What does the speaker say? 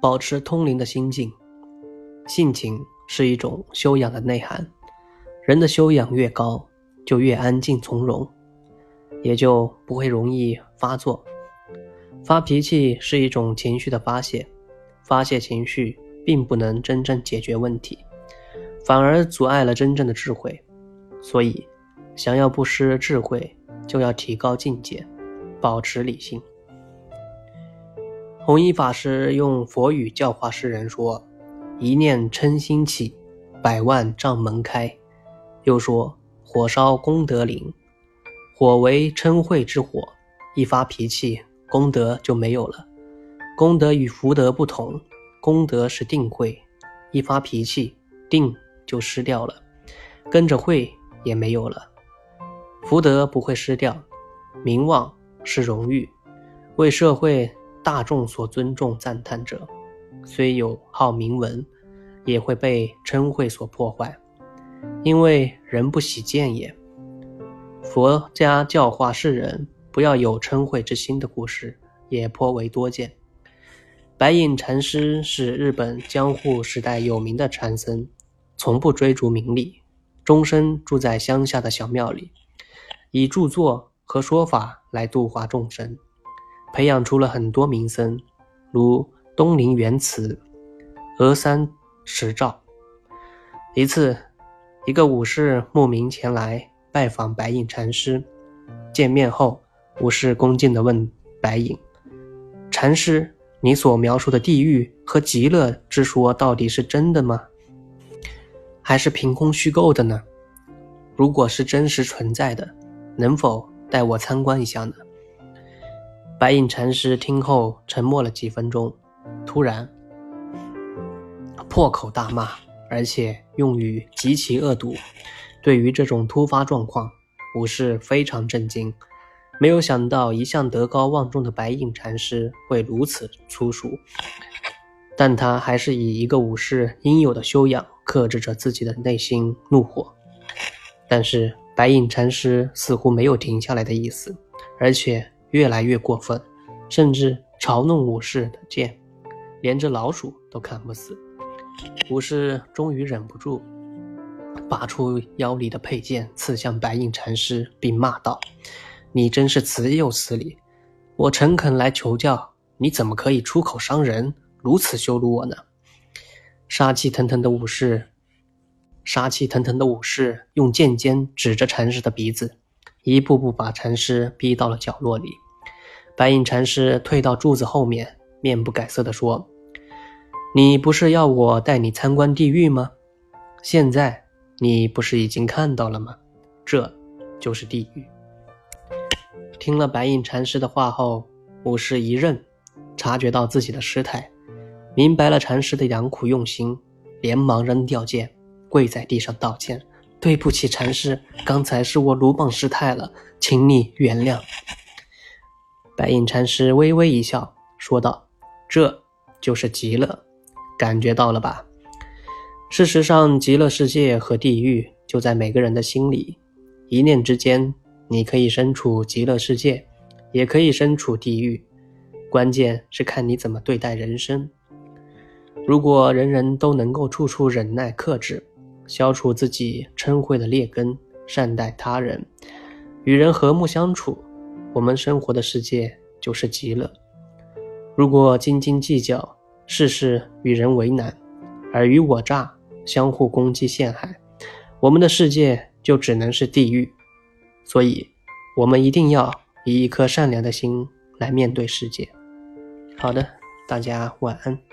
保持通灵的心境，性情是一种修养的内涵。人的修养越高，就越安静从容，也就不会容易发作。发脾气是一种情绪的发泄，发泄情绪并不能真正解决问题，反而阻碍了真正的智慧。所以，想要不失智慧，就要提高境界，保持理性。弘一法师用佛语教化世人说：“一念嗔心起，百万障门开。”又说：“火烧功德林，火为嗔恚之火，一发脾气，功德就没有了。功德与福德不同，功德是定慧，一发脾气，定就失掉了，跟着慧也没有了。福德不会失掉，名望是荣誉，为社会。”大众所尊重赞叹者，虽有好名闻，也会被嗔恚所破坏，因为人不喜见也。佛家教化世人不要有嗔恚之心的故事也颇为多见。白隐禅师是日本江户时代有名的禅僧，从不追逐名利，终身住在乡下的小庙里，以著作和说法来度化众生。培养出了很多名僧，如东林元慈、峨山持照。一次，一个武士慕名前来拜访白隐禅师。见面后，武士恭敬地问白隐：“禅师，你所描述的地狱和极乐之说到底是真的吗？还是凭空虚构的呢？如果是真实存在的，能否带我参观一下呢？”白隐禅师听后沉默了几分钟，突然破口大骂，而且用语极其恶毒。对于这种突发状况，武士非常震惊，没有想到一向德高望重的白隐禅师会如此粗俗。但他还是以一个武士应有的修养克制着自己的内心怒火。但是白隐禅师似乎没有停下来的意思，而且。越来越过分，甚至嘲弄武士的剑，连只老鼠都砍不死。武士终于忍不住，拔出腰里的佩剑，刺向白影禅师，并骂道：“你真是慈又慈礼！我诚恳来求教，你怎么可以出口伤人，如此羞辱我呢？”杀气腾腾的武士，杀气腾腾的武士用剑尖指着禅师的鼻子，一步步把禅师逼到了角落里。白隐禅师退到柱子后面，面不改色地说：“你不是要我带你参观地狱吗？现在你不是已经看到了吗？这就是地狱。”听了白隐禅师的话后，武士一愣，察觉到自己的失态，明白了禅师的良苦用心，连忙扔掉剑，跪在地上道歉：“对不起，禅师，刚才是我鲁莽失态了，请你原谅。”白隐禅师微微一笑，说道：“这就是极乐，感觉到了吧？事实上，极乐世界和地狱就在每个人的心里，一念之间，你可以身处极乐世界，也可以身处地狱，关键是看你怎么对待人生。如果人人都能够处处忍耐克制，消除自己嗔恚的劣根，善待他人，与人和睦相处。”我们生活的世界就是极乐。如果斤斤计较，事事与人为难，尔虞我诈，相互攻击陷害，我们的世界就只能是地狱。所以，我们一定要以一颗善良的心来面对世界。好的，大家晚安。